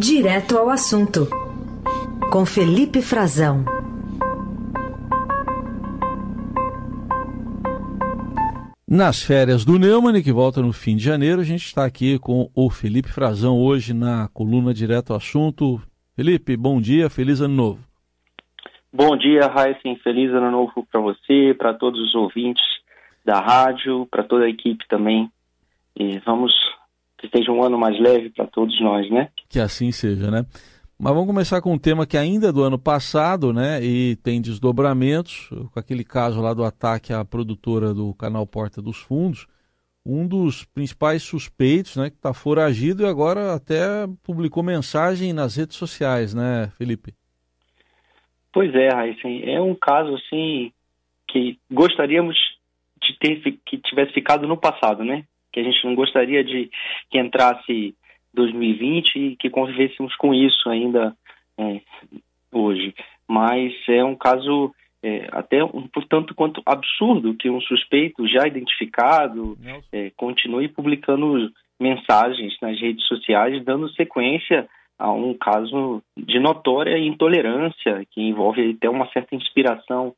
Direto ao assunto, com Felipe Frazão. Nas férias do Neumann, que volta no fim de janeiro, a gente está aqui com o Felipe Frazão hoje na coluna Direto ao Assunto. Felipe, bom dia, feliz ano novo. Bom dia, Raíssen, feliz ano novo para você, para todos os ouvintes da rádio, para toda a equipe também. E vamos que seja um ano mais leve para todos nós, né? Que assim seja, né? Mas vamos começar com um tema que ainda é do ano passado, né? E tem desdobramentos, com aquele caso lá do ataque à produtora do canal Porta dos Fundos. Um dos principais suspeitos, né? Que está foragido e agora até publicou mensagem nas redes sociais, né, Felipe? Pois é, Raíssen. É um caso, assim, que gostaríamos de ter que tivesse ficado no passado, né? Que a gente não gostaria de que entrasse 2020 e que convivêssemos com isso ainda é, hoje. Mas é um caso é, até um tanto quanto absurdo que um suspeito já identificado é, continue publicando mensagens nas redes sociais dando sequência a um caso de notória intolerância que envolve até uma certa inspiração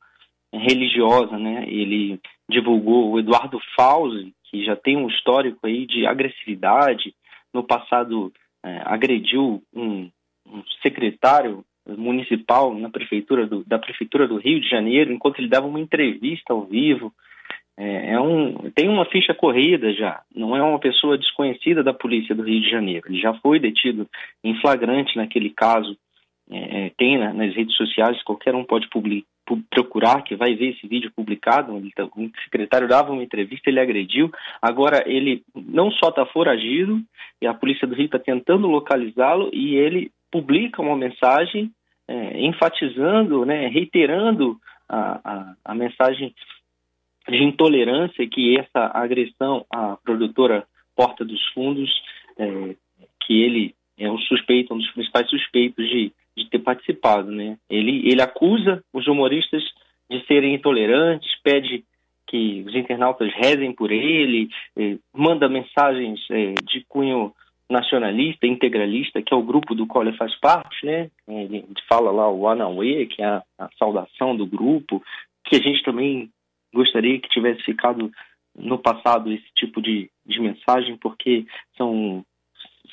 religiosa, né? Ele divulgou o Eduardo Fauzi, que já tem um histórico aí de agressividade, no passado é, agrediu um, um, secretário municipal na prefeitura do, da prefeitura do Rio de Janeiro enquanto ele dava uma entrevista ao vivo. É, é um, tem uma ficha corrida já, não é uma pessoa desconhecida da polícia do Rio de Janeiro. Ele já foi detido em flagrante naquele caso. É, é tem na, nas redes sociais, qualquer um pode publicar procurar, que vai ver esse vídeo publicado, tá, o secretário dava uma entrevista, ele agrediu, agora ele não só está foragido, e a Polícia do Rio está tentando localizá-lo, e ele publica uma mensagem é, enfatizando, né, reiterando a, a, a, mensagem de intolerância que essa agressão à produtora Porta dos Fundos, é, que ele é um suspeito, um dos principais suspeitos de ter participado, né? Ele, ele acusa os humoristas de serem intolerantes, pede que os internautas rezem por ele, eh, manda mensagens eh, de cunho nacionalista, integralista, que é o grupo do qual ele faz parte, né? Ele fala lá o Anauê, que é a, a saudação do grupo, que a gente também gostaria que tivesse ficado no passado esse tipo de, de mensagem, porque são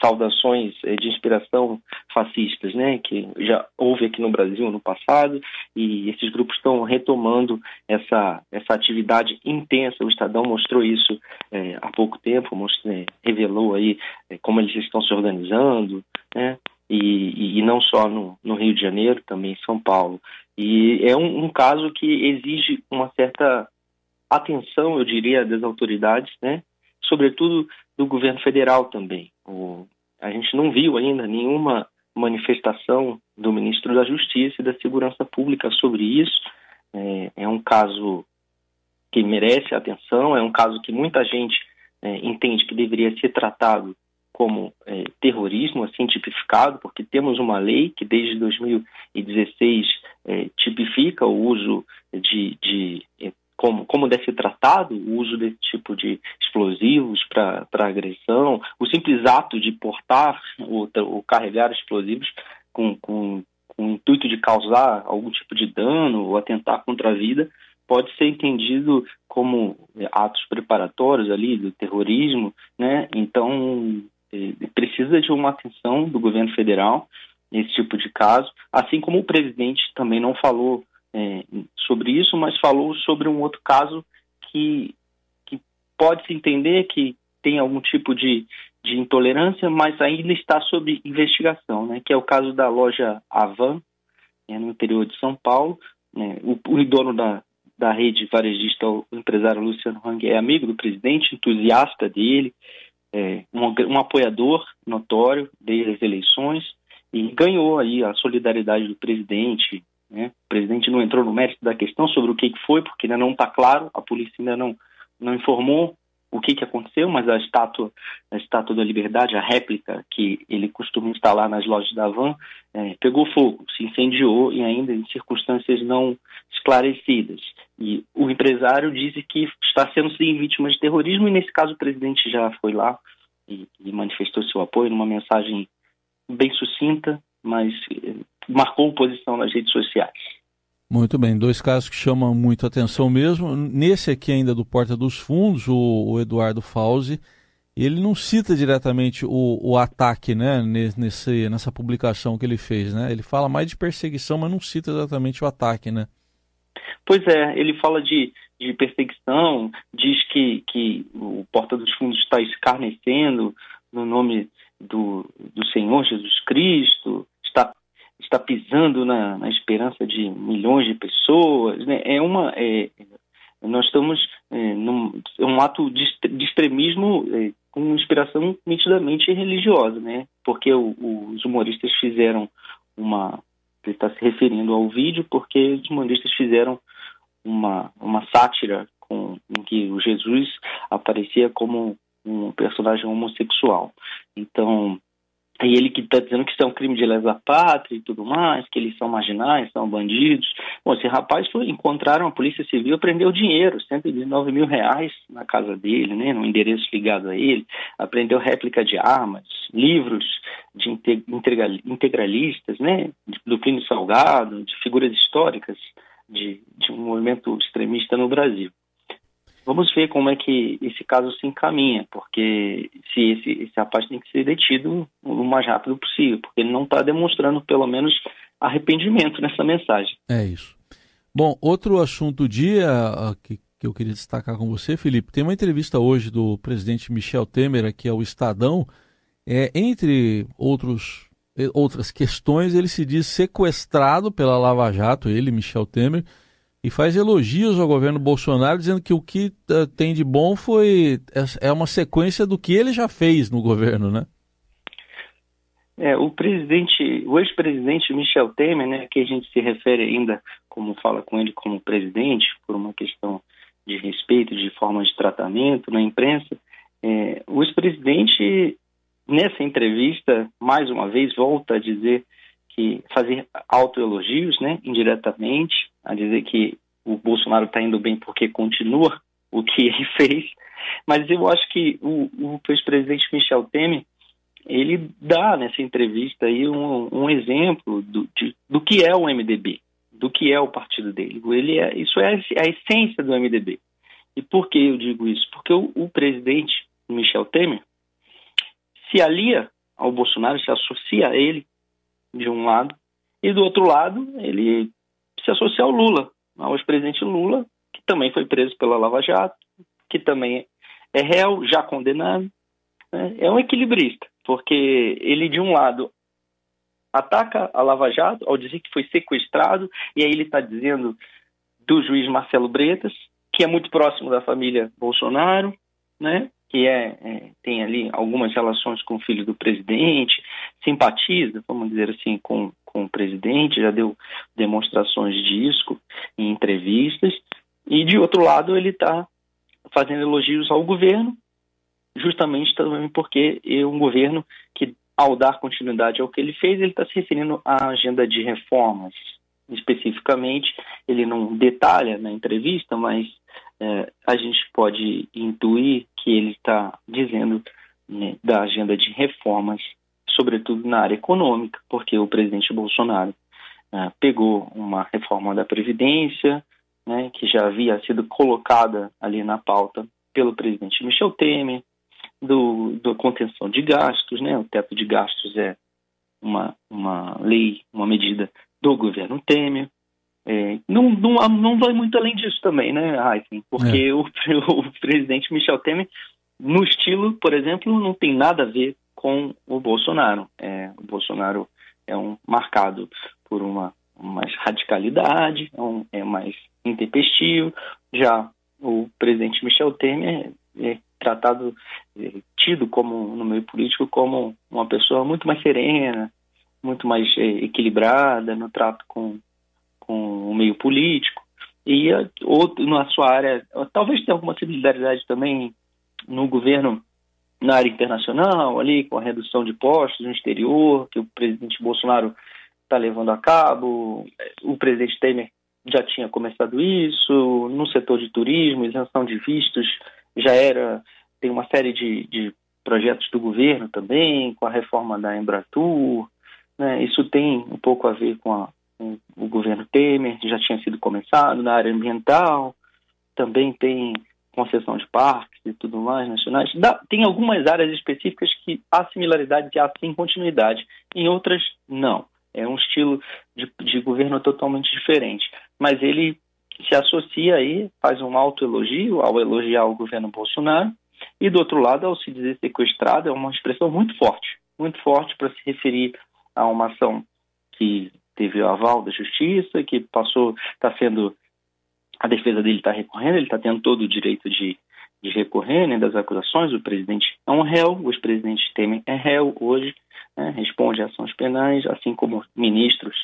saudações eh, de inspiração fascistas, né, que já houve aqui no Brasil no passado, e esses grupos estão retomando essa, essa atividade intensa. O Estadão mostrou isso é, há pouco tempo, mostrou, é, revelou aí é, como eles estão se organizando, né, e, e, não só no, no, Rio de Janeiro, também em São Paulo. E é um, um caso que exige uma certa atenção, eu diria, das autoridades, né, sobretudo do governo federal também. O, a gente não viu ainda nenhuma manifestação do ministro da Justiça e da Segurança Pública sobre isso. É, é um caso que merece atenção, é um caso que muita gente é, entende que deveria ser tratado como é, terrorismo, assim tipificado, porque temos uma lei que desde 2016 é, tipifica o uso de, de como, como deve ser tratado o uso desse tipo de explosivos para agressão, o simples ato de portar ou, ou carregar explosivos com, com, com o intuito de causar algum tipo de dano ou atentar contra a vida pode ser entendido como é, atos preparatórios ali do terrorismo, né? Então é, precisa de uma atenção do governo federal nesse tipo de caso, assim como o presidente também não falou é, sobre isso, mas falou sobre um outro caso que, que pode-se entender que tem algum tipo de, de intolerância, mas ainda está sob investigação, né, que é o caso da loja Avan, é, no interior de São Paulo. Né, o, o dono da, da rede varejista, o empresário Luciano Hang, é amigo do presidente, entusiasta dele, é, um, um apoiador notório desde as eleições e ganhou aí a solidariedade do presidente, né? O presidente não entrou no mérito da questão sobre o que, foi, porque ainda não está claro, a polícia ainda não, não informou o que, que aconteceu, mas a estátua, a estátua da liberdade, a réplica que ele costuma instalar nas lojas da Van, é, pegou fogo, se incendiou e ainda em circunstâncias não esclarecidas. E o empresário diz que está sendo sim vítima de terrorismo e nesse caso o presidente já foi lá e, e manifestou seu apoio numa mensagem bem sucinta, mas eh, marcou posição nas redes sociais. Muito bem, dois casos que chamam muito atenção mesmo. Nesse aqui ainda do Porta dos Fundos, o, o Eduardo Fauzi, ele não cita diretamente o, o ataque, né, nesse, nessa publicação que ele fez, né? Ele fala mais de perseguição, mas não cita exatamente o ataque, né? Pois é, ele fala de, de perseguição, diz que, que o Porta dos Fundos está escarnecendo no nome do, do Senhor Jesus Cristo, está, está pisando na, na esperança de milhões de pessoas. Né? É uma, é, nós estamos é, num é um ato de, de extremismo é, com inspiração nitidamente religiosa, né? porque o, os humoristas fizeram uma. Ele está se referindo ao vídeo porque os humoristas fizeram uma, uma sátira com, em que o Jesus aparecia como um personagem homossexual. Então, e ele que está dizendo que isso é um crime de lesa pátria e tudo mais, que eles são marginais, são bandidos. Bom, esse rapaz foi, encontraram a Polícia Civil, prendeu dinheiro, 119 mil reais na casa dele, né, no endereço ligado a ele, apreendeu réplica de armas, livros de integralistas, né, do Plínio Salgado, de figuras históricas de, de um movimento extremista no Brasil. Vamos ver como é que esse caso se encaminha, porque se esse, esse rapaz tem que ser detido o mais rápido possível, porque ele não está demonstrando, pelo menos, arrependimento nessa mensagem. É isso. Bom, outro assunto do dia ah, que, que eu queria destacar com você, Felipe, tem uma entrevista hoje do presidente Michel Temer aqui ao Estadão. É, entre outros, outras questões, ele se diz sequestrado pela Lava Jato, ele, Michel Temer, e faz elogios ao governo Bolsonaro, dizendo que o que uh, tem de bom foi é, é uma sequência do que ele já fez no governo, né? É, o presidente, o ex-presidente Michel Temer, né, que a gente se refere ainda como fala com ele como presidente, por uma questão de respeito, de forma de tratamento na imprensa, é, o ex-presidente, nessa entrevista, mais uma vez, volta a dizer que fazer autoelogios, né, indiretamente, a dizer que o Bolsonaro está indo bem porque continua o que ele fez, mas eu acho que o, o ex-presidente Michel Temer ele dá nessa entrevista aí um, um exemplo do, de, do que é o MDB, do que é o partido dele. Ele é, isso é a essência do MDB. E por que eu digo isso? Porque o, o presidente Michel Temer se alia ao Bolsonaro, se associa a ele de um lado, e do outro lado ele se associa ao Lula, ao ex-presidente Lula, que também foi preso pela Lava Jato, que também é réu, já condenado. Né? É um equilibrista, porque ele, de um lado, ataca a Lava Jato ao dizer que foi sequestrado, e aí ele está dizendo do juiz Marcelo Bretas, que é muito próximo da família Bolsonaro, né? Que é, é, tem ali algumas relações com o filho do presidente, simpatiza, vamos dizer assim, com, com o presidente, já deu demonstrações disso em entrevistas, e de outro lado ele está fazendo elogios ao governo, justamente também porque é um governo que, ao dar continuidade ao que ele fez, ele está se referindo à agenda de reformas. Especificamente, ele não detalha na entrevista, mas é, a gente pode intuir que ele está dizendo né, da agenda de reformas, sobretudo na área econômica, porque o presidente Bolsonaro é, pegou uma reforma da Previdência, né, que já havia sido colocada ali na pauta pelo presidente Michel Temer, do, do contenção de gastos, né, o teto de gastos é uma, uma lei, uma medida do governo Temer, é, não, não, não vai muito além disso também, né, Heisen? Porque é. o, o presidente Michel Temer, no estilo, por exemplo, não tem nada a ver com o Bolsonaro. É, o Bolsonaro é um marcado por uma mais radicalidade, é, um, é mais intempestivo. Já o presidente Michel Temer é, é tratado, é, tido como no meio político como uma pessoa muito mais serena, muito mais é, equilibrada no trato com com o meio político e outro na sua área, talvez tenha alguma similaridade também no governo na área internacional, ali com a redução de postos no exterior, que o presidente Bolsonaro está levando a cabo, o presidente Temer já tinha começado isso, no setor de turismo, isenção de vistos já era, tem uma série de, de projetos do governo também, com a reforma da Embratur. Né? Isso tem um pouco a ver com, a, o governo Temer, já tinha sido começado na área ambiental. Também tem concessão de parques e tudo mais nacionais. Dá, tem algumas áreas específicas que há similaridade e há sim continuidade, em outras não. É um estilo de, de governo totalmente diferente. Mas ele se associa aí, faz um autoelogio ao elogiar o governo Bolsonaro, e do outro lado, ao se dizer sequestrado, é uma expressão muito forte, muito forte para se referir a uma ação que teve o aval da justiça, que passou, está sendo a defesa dele está recorrendo, ele está tendo todo o direito de, de recorrer né, das acusações. O presidente é um réu, o ex-presidente Temer é réu hoje, né, responde a ações penais, assim como ministros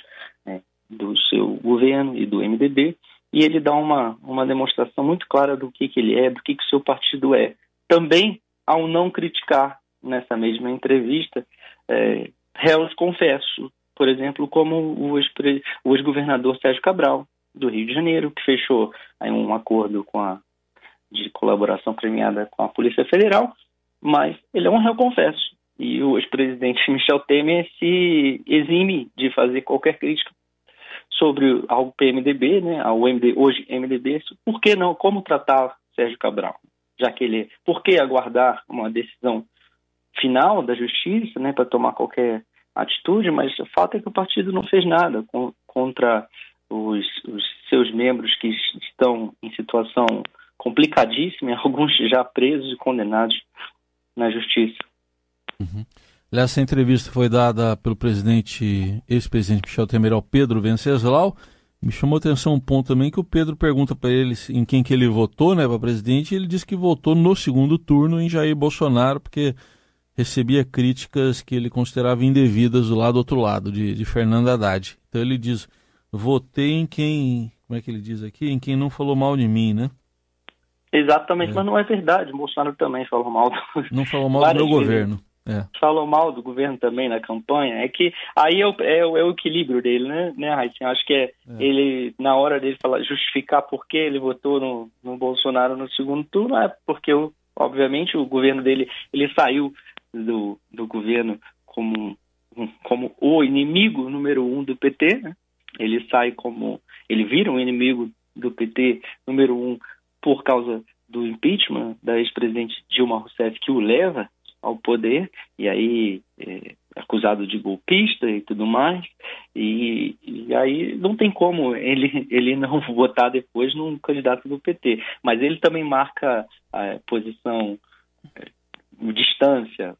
né, do seu governo e do MDB. E ele dá uma, uma demonstração muito clara do que, que ele é, do que, que o seu partido é. Também ao não criticar nessa mesma entrevista é, réus confessos, por exemplo, como o ex-governador Sérgio Cabral, do Rio de Janeiro, que fechou aí um acordo com a, de colaboração premiada com a Polícia Federal, mas ele é um réu confesso. E o ex-presidente Michel Temer se exime de fazer qualquer crítica sobre ao PMDB, né, ao MD, hoje MDB, por que não, como tratar Sérgio Cabral, já que ele, por que aguardar uma decisão final da justiça, né, para tomar qualquer atitude, mas o fato é que o partido não fez nada com, contra os, os seus membros que estão em situação complicadíssima, alguns já presos e condenados na justiça. Uhum. Essa entrevista foi dada pelo presidente, ex-presidente Michel Temer ao Pedro Venceslau. Me chamou a atenção um ponto também que o Pedro pergunta para ele em quem que ele votou, né, para presidente, e ele disse que votou no segundo turno em Jair Bolsonaro, porque recebia críticas que ele considerava indevidas do lado outro lado, de, de Fernando Haddad. Então ele diz, votei em quem, como é que ele diz aqui, em quem não falou mal de mim, né? Exatamente, é. mas não é verdade. O Bolsonaro também falou mal do... Não falou mal do meu governo. É. Falou mal do governo também na campanha. É que aí é o, é, é o equilíbrio dele, né, né Raíssa? Acho que é, é, ele, na hora dele falar, justificar por que ele votou no, no Bolsonaro no segundo turno, é porque, obviamente, o governo dele, ele saiu do, do governo como, como o inimigo número um do PT, né? ele sai como. Ele vira um inimigo do PT número um por causa do impeachment da ex-presidente Dilma Rousseff, que o leva ao poder, e aí é, acusado de golpista e tudo mais, e, e, aí não tem como ele, ele não votar depois num candidato do PT. Mas ele também marca a posição, é, distância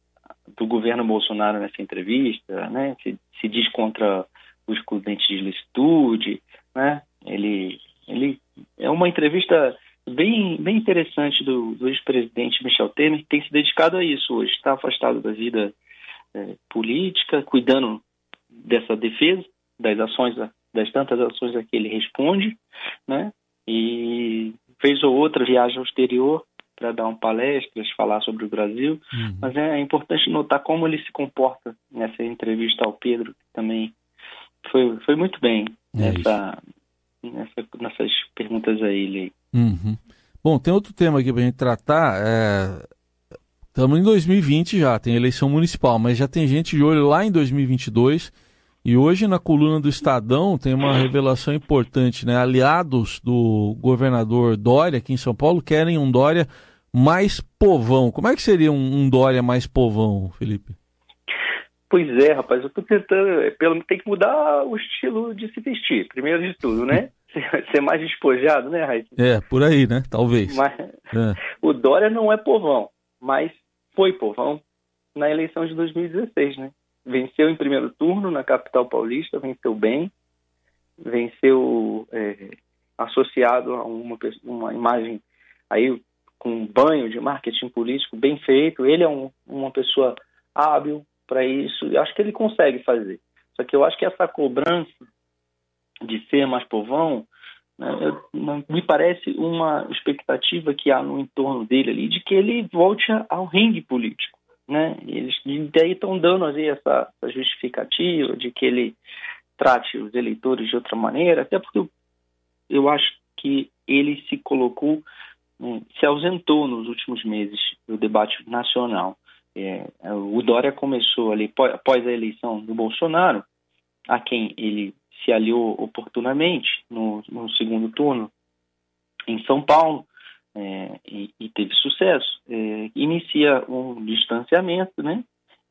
do governo Bolsonaro nessa entrevista, né? se, se diz contra o excludente de licitude, né? Ele, ele é uma entrevista bem, bem interessante do, do ex-presidente Michel Temer, que tem se dedicado a isso hoje. Está afastado da vida é, política, cuidando dessa defesa, das ações, das tantas ações a que ele responde, né? E fez ou outra viagem ao exterior para dar um palestras, falar sobre o Brasil, uhum. mas é importante notar como ele se comporta nessa entrevista ao Pedro, que também foi, foi muito bem é nessa, nessa, nessas perguntas aí, Lei. Uhum. Bom, tem outro tema aqui para a gente tratar. Estamos é... em 2020 já, tem eleição municipal, mas já tem gente de olho lá em 2022. E hoje na coluna do Estadão tem uma revelação importante, né? Aliados do governador Dória aqui em São Paulo querem um Dória mais povão. Como é que seria um, um Dória mais povão, Felipe? Pois é, rapaz, eu tô tentando, é, pelo tem que mudar o estilo de se vestir, primeiro de tudo, né? Ser mais despojado, né, Raíssa? É, por aí, né? Talvez. Mas, é. O Dória não é povão, mas foi povão na eleição de 2016, né? Venceu em primeiro turno na capital paulista, venceu bem, venceu é, associado a uma, uma imagem aí com um banho de marketing político bem feito. Ele é um, uma pessoa hábil, para isso. Eu acho que ele consegue fazer. Só que eu acho que essa cobrança de ser mais povão né, eu, me parece uma expectativa que há no entorno dele ali de que ele volte ao ringue político. Né? Eles daí estão dando ali essa, essa justificativa de que ele trate os eleitores de outra maneira, até porque eu, eu acho que ele se colocou, né, se ausentou nos últimos meses do debate nacional. É, o Dória começou ali, após a eleição do Bolsonaro, a quem ele se aliou oportunamente no, no segundo turno em São Paulo, é, e, e, teve sucesso, é, inicia um distanciamento, né?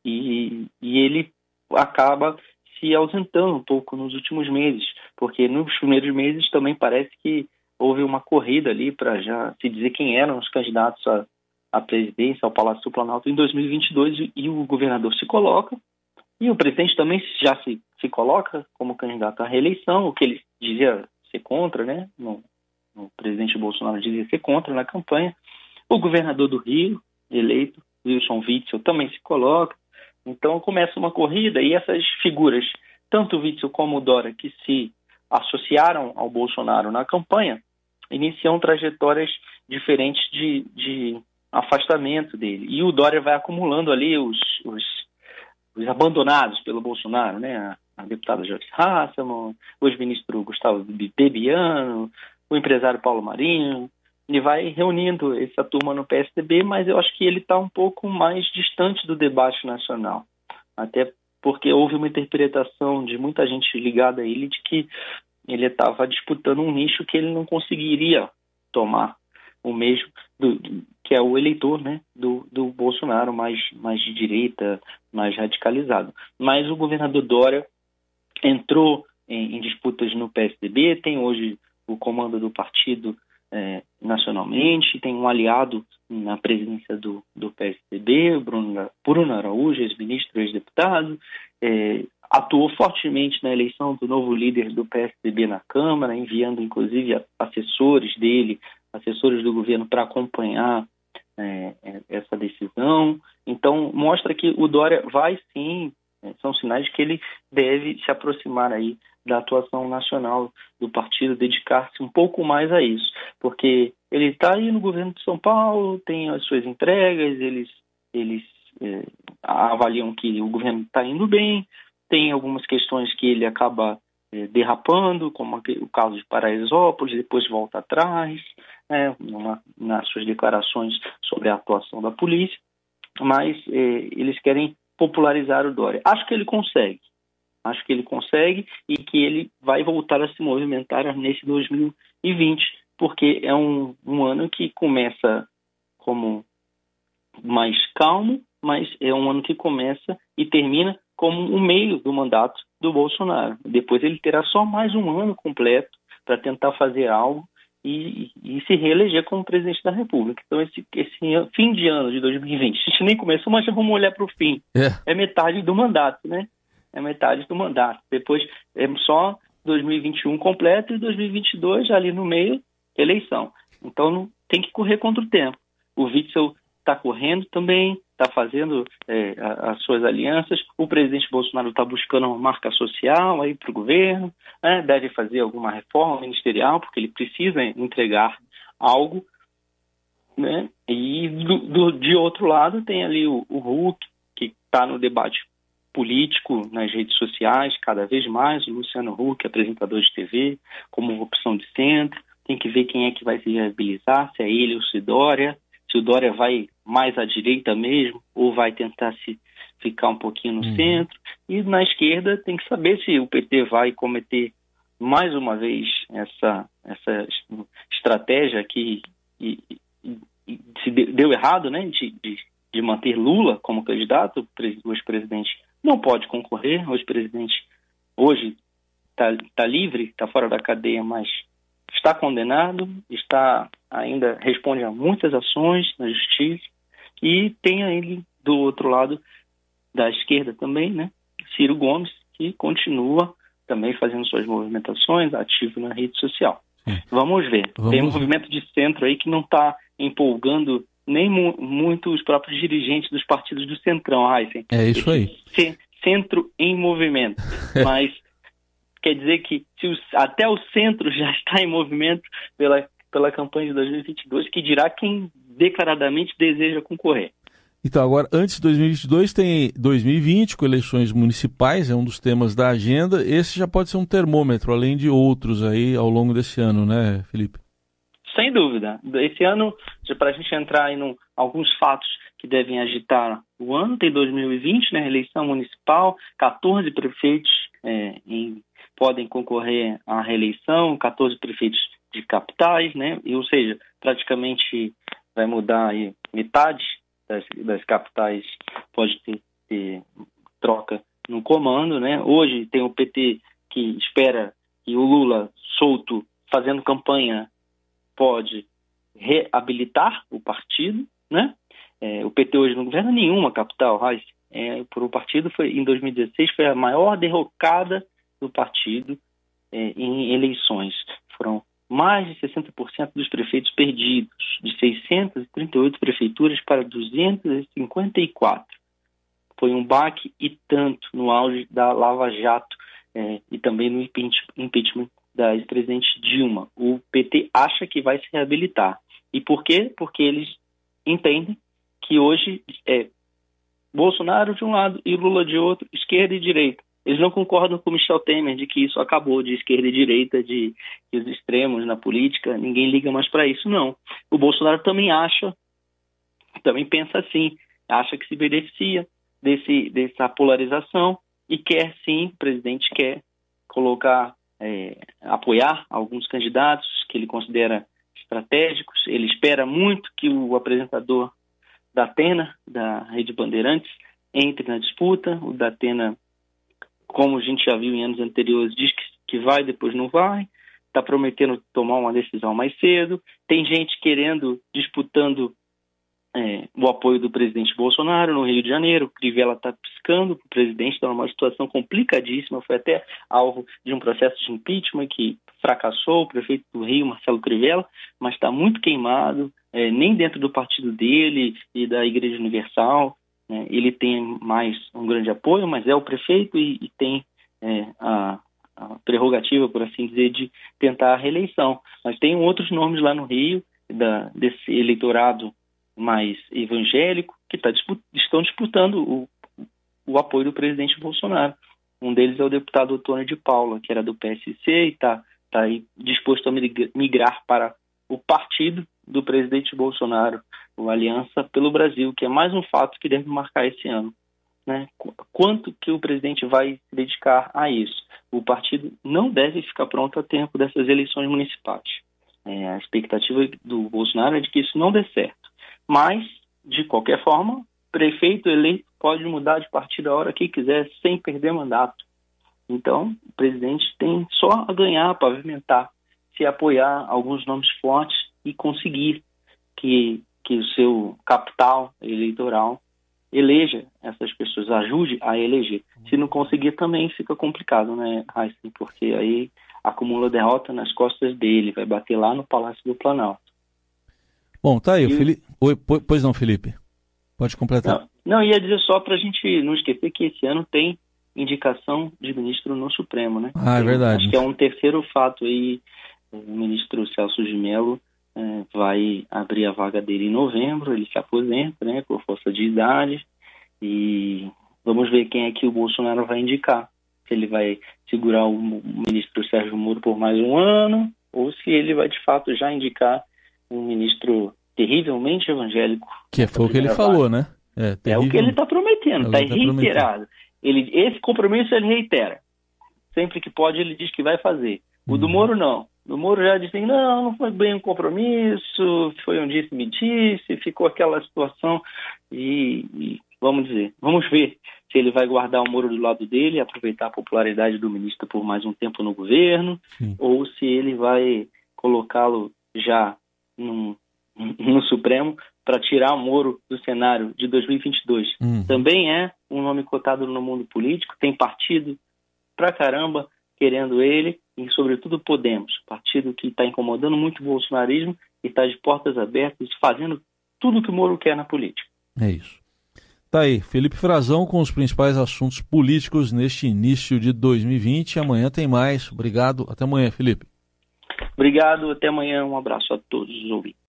E, e ele acaba se ausentando um pouco nos últimos meses, porque nos primeiros meses também parece que houve uma corrida ali para já se dizer quem eram os candidatos à, à presidência, ao Palácio do Planalto em 2022 e o governador se coloca e o presidente também já se, se coloca como candidato à reeleição, o que ele dizia ser contra, né? No, o presidente Bolsonaro dizia ser contra na campanha. O governador do Rio, eleito, Wilson Witzel, também se coloca. Então começa uma corrida e essas figuras, tanto o Witzel como o Dora, que se associaram ao Bolsonaro na campanha, iniciam trajetórias diferentes de, de afastamento dele. E o Dória vai acumulando ali os, os, os abandonados pelo Bolsonaro, né? A, a deputada Joyce Hasselman, o ex-ministro Gustavo Bebiano, o empresário Paulo Marinho, ele vai reunindo essa turma no PSDB, mas eu acho que ele está um pouco mais distante do debate nacional. Até porque houve uma interpretação de muita gente ligada a ele de que ele estava disputando um nicho que ele não conseguiria tomar, o mesmo do, que é o eleitor né, do, do Bolsonaro, mais, mais de direita, mais radicalizado. Mas o governador Dória entrou em, em disputas no PSDB, tem hoje o comando do partido é, nacionalmente, tem um aliado na presidência do, do PSDB, Bruno, Bruno Araújo, ex-ministro, ex-deputado, é, atuou fortemente na eleição do novo líder do PSDB na Câmara, enviando inclusive assessores dele, assessores do governo para acompanhar é, é, essa decisão. Então, mostra que o Dória vai sim, é, são sinais que ele deve se aproximar aí da atuação nacional do partido, dedicar-se um pouco mais a isso, porque ele está aí no governo de São Paulo, tem as suas entregas, eles, eles é, avaliam que o governo está indo bem, tem algumas questões que ele acaba é, derrapando, como o caso de Paraisópolis, depois volta atrás, né, nas suas declarações sobre a atuação da polícia, mas é, eles querem popularizar o Dória. Acho que ele consegue, Acho que ele consegue e que ele vai voltar a se movimentar nesse 2020, porque é um, um ano que começa como mais calmo, mas é um ano que começa e termina como o um meio do mandato do Bolsonaro. Depois ele terá só mais um ano completo para tentar fazer algo e, e, se reeleger como presidente da República. Então, esse, esse, fim de ano de 2020, a gente nem começou, mas já vamos olhar para o fim. É. é metade do mandato, né? É metade do mandato. Depois é só 2021 completo e 2022 ali no meio, eleição. Então não, tem que correr contra o tempo. O Witzel está correndo também, está fazendo é, as suas alianças. O presidente Bolsonaro está buscando uma marca social aí para o governo, né? deve fazer alguma reforma ministerial, porque ele precisa entregar algo. Né? E do, do, de outro lado tem ali o, o Hulk, que está no debate político nas redes sociais, cada vez mais, o Luciano Huck, apresentador de TV, como opção de centro, tem que ver quem é que vai se viabilizar, se é ele ou se Dória, se o Dória vai mais à direita mesmo, ou vai tentar se ficar um pouquinho no uhum. centro, e na esquerda tem que saber se o PT vai cometer mais uma vez essa, essa estratégia que e, e, se deu errado, né, de, de, de manter Lula como candidato, o ex-presidente não pode concorrer. O ex-presidente hoje está tá livre, está fora da cadeia, mas está condenado, está ainda responde a muitas ações na justiça e tem ele do outro lado da esquerda também, né? Ciro Gomes, que continua também fazendo suas movimentações, ativo na rede social. Vamos ver. Vamos... Tem um movimento de centro aí que não está empolgando nem mu muito os próprios dirigentes dos partidos do Centrão, Heisen. É isso aí. Centro em movimento. Mas quer dizer que até o centro já está em movimento pela, pela campanha de 2022, que dirá quem declaradamente deseja concorrer. Então, agora, antes de 2022, tem 2020, com eleições municipais, é um dos temas da agenda. Esse já pode ser um termômetro, além de outros aí ao longo desse ano, né, Felipe? Sem dúvida. Esse ano, para a gente entrar em alguns fatos que devem agitar o ano, tem 2020, né, eleição municipal, 14 prefeitos é, em, podem concorrer à reeleição, 14 prefeitos de capitais, né, e, ou seja, praticamente vai mudar aí metade das, das capitais, pode ter, ter troca no comando, né? Hoje tem o PT que espera que o Lula solto fazendo campanha pode reabilitar o partido, né? É, o PT hoje não governa nenhuma capital, Raiz. É, por o partido foi em 2016 foi a maior derrocada do partido é, em eleições. Foram mais de 60% dos prefeitos perdidos, de 638 prefeituras para 254. Foi um baque e tanto no auge da Lava Jato é, e também no impeachment da ex-presidente Dilma. O PT acha que vai se reabilitar. E por quê? Porque eles entendem que hoje é Bolsonaro de um lado e Lula de outro, esquerda e direita. Eles não concordam com Michel Temer de que isso acabou, de esquerda e direita, de, de os extremos na política, ninguém liga mais para isso, não. O Bolsonaro também acha, também pensa assim, acha que se beneficia desse, dessa polarização e quer sim, o presidente quer colocar, é, apoiar alguns candidatos que ele considera estratégicos. Ele espera muito que o apresentador da Atena, da Rede Bandeirantes, entre na disputa. O da Atena, como a gente já viu em anos anteriores, diz que, que vai, depois não vai. Está prometendo tomar uma decisão mais cedo. Tem gente querendo, disputando é, o apoio do presidente Bolsonaro no Rio de Janeiro. Crivella está piscando para o presidente, está numa situação complicadíssima. Foi até alvo de um processo de impeachment que fracassou. O prefeito do Rio, Marcelo Crivella, mas está muito queimado, é, nem dentro do partido dele e da Igreja Universal. Né? Ele tem mais um grande apoio, mas é o prefeito e, e tem é, a, a prerrogativa, por assim dizer, de tentar a reeleição. Mas tem outros nomes lá no Rio, da, desse eleitorado mais evangélico que tá, estão disputando o, o apoio do presidente Bolsonaro. Um deles é o deputado Antônio de Paula, que era do PSC e está tá aí disposto a migrar para o partido do presidente Bolsonaro, o Aliança pelo Brasil, que é mais um fato que deve marcar esse ano. Né? Quanto que o presidente vai dedicar a isso? O partido não deve ficar pronto a tempo dessas eleições municipais. É, a expectativa do Bolsonaro é de que isso não dê certo. Mas, de qualquer forma, prefeito eleito pode mudar de partido a hora que quiser, sem perder mandato. Então, o presidente tem só a ganhar, pavimentar, se apoiar alguns nomes fortes e conseguir que, que o seu capital eleitoral eleja essas pessoas, ajude a eleger. Se não conseguir, também fica complicado, né, Heisen? Porque aí acumula derrota nas costas dele, vai bater lá no Palácio do Planalto. Bom, tá aí, e... o Felipe. Oi, pois não, Felipe. Pode completar. Não, não ia dizer só para a gente não esquecer que esse ano tem indicação de ministro no Supremo, né? Ah, é verdade. Acho que é um terceiro fato aí. O ministro Celso de Mello é, vai abrir a vaga dele em novembro, ele se aposenta, né, por força de idade. E vamos ver quem é que o Bolsonaro vai indicar. Se ele vai segurar o ministro Sérgio Moro por mais um ano, ou se ele vai de fato já indicar um ministro terrivelmente evangélico. Que foi o que ele falou, né? É, é o que ele está prometendo, está é tá reiterado. Ele, esse compromisso ele reitera. Sempre que pode, ele diz que vai fazer. O do uhum. Moro, não. O Moro já disse, não, não foi bem um compromisso, foi um disse-me-disse, ficou aquela situação e, e, vamos dizer, vamos ver se ele vai guardar o Moro do lado dele, aproveitar a popularidade do ministro por mais um tempo no governo, Sim. ou se ele vai colocá-lo já no, no Supremo para tirar o Moro do cenário de 2022. Uhum. Também é um nome cotado no mundo político, tem partido pra caramba querendo ele e, sobretudo, Podemos, partido que está incomodando muito o bolsonarismo e está de portas abertas, fazendo tudo que o Moro quer na política. É isso. Tá aí, Felipe Frazão com os principais assuntos políticos neste início de 2020. Amanhã tem mais. Obrigado. Até amanhã, Felipe. Obrigado, até amanhã. Um abraço a todos os ouvintes.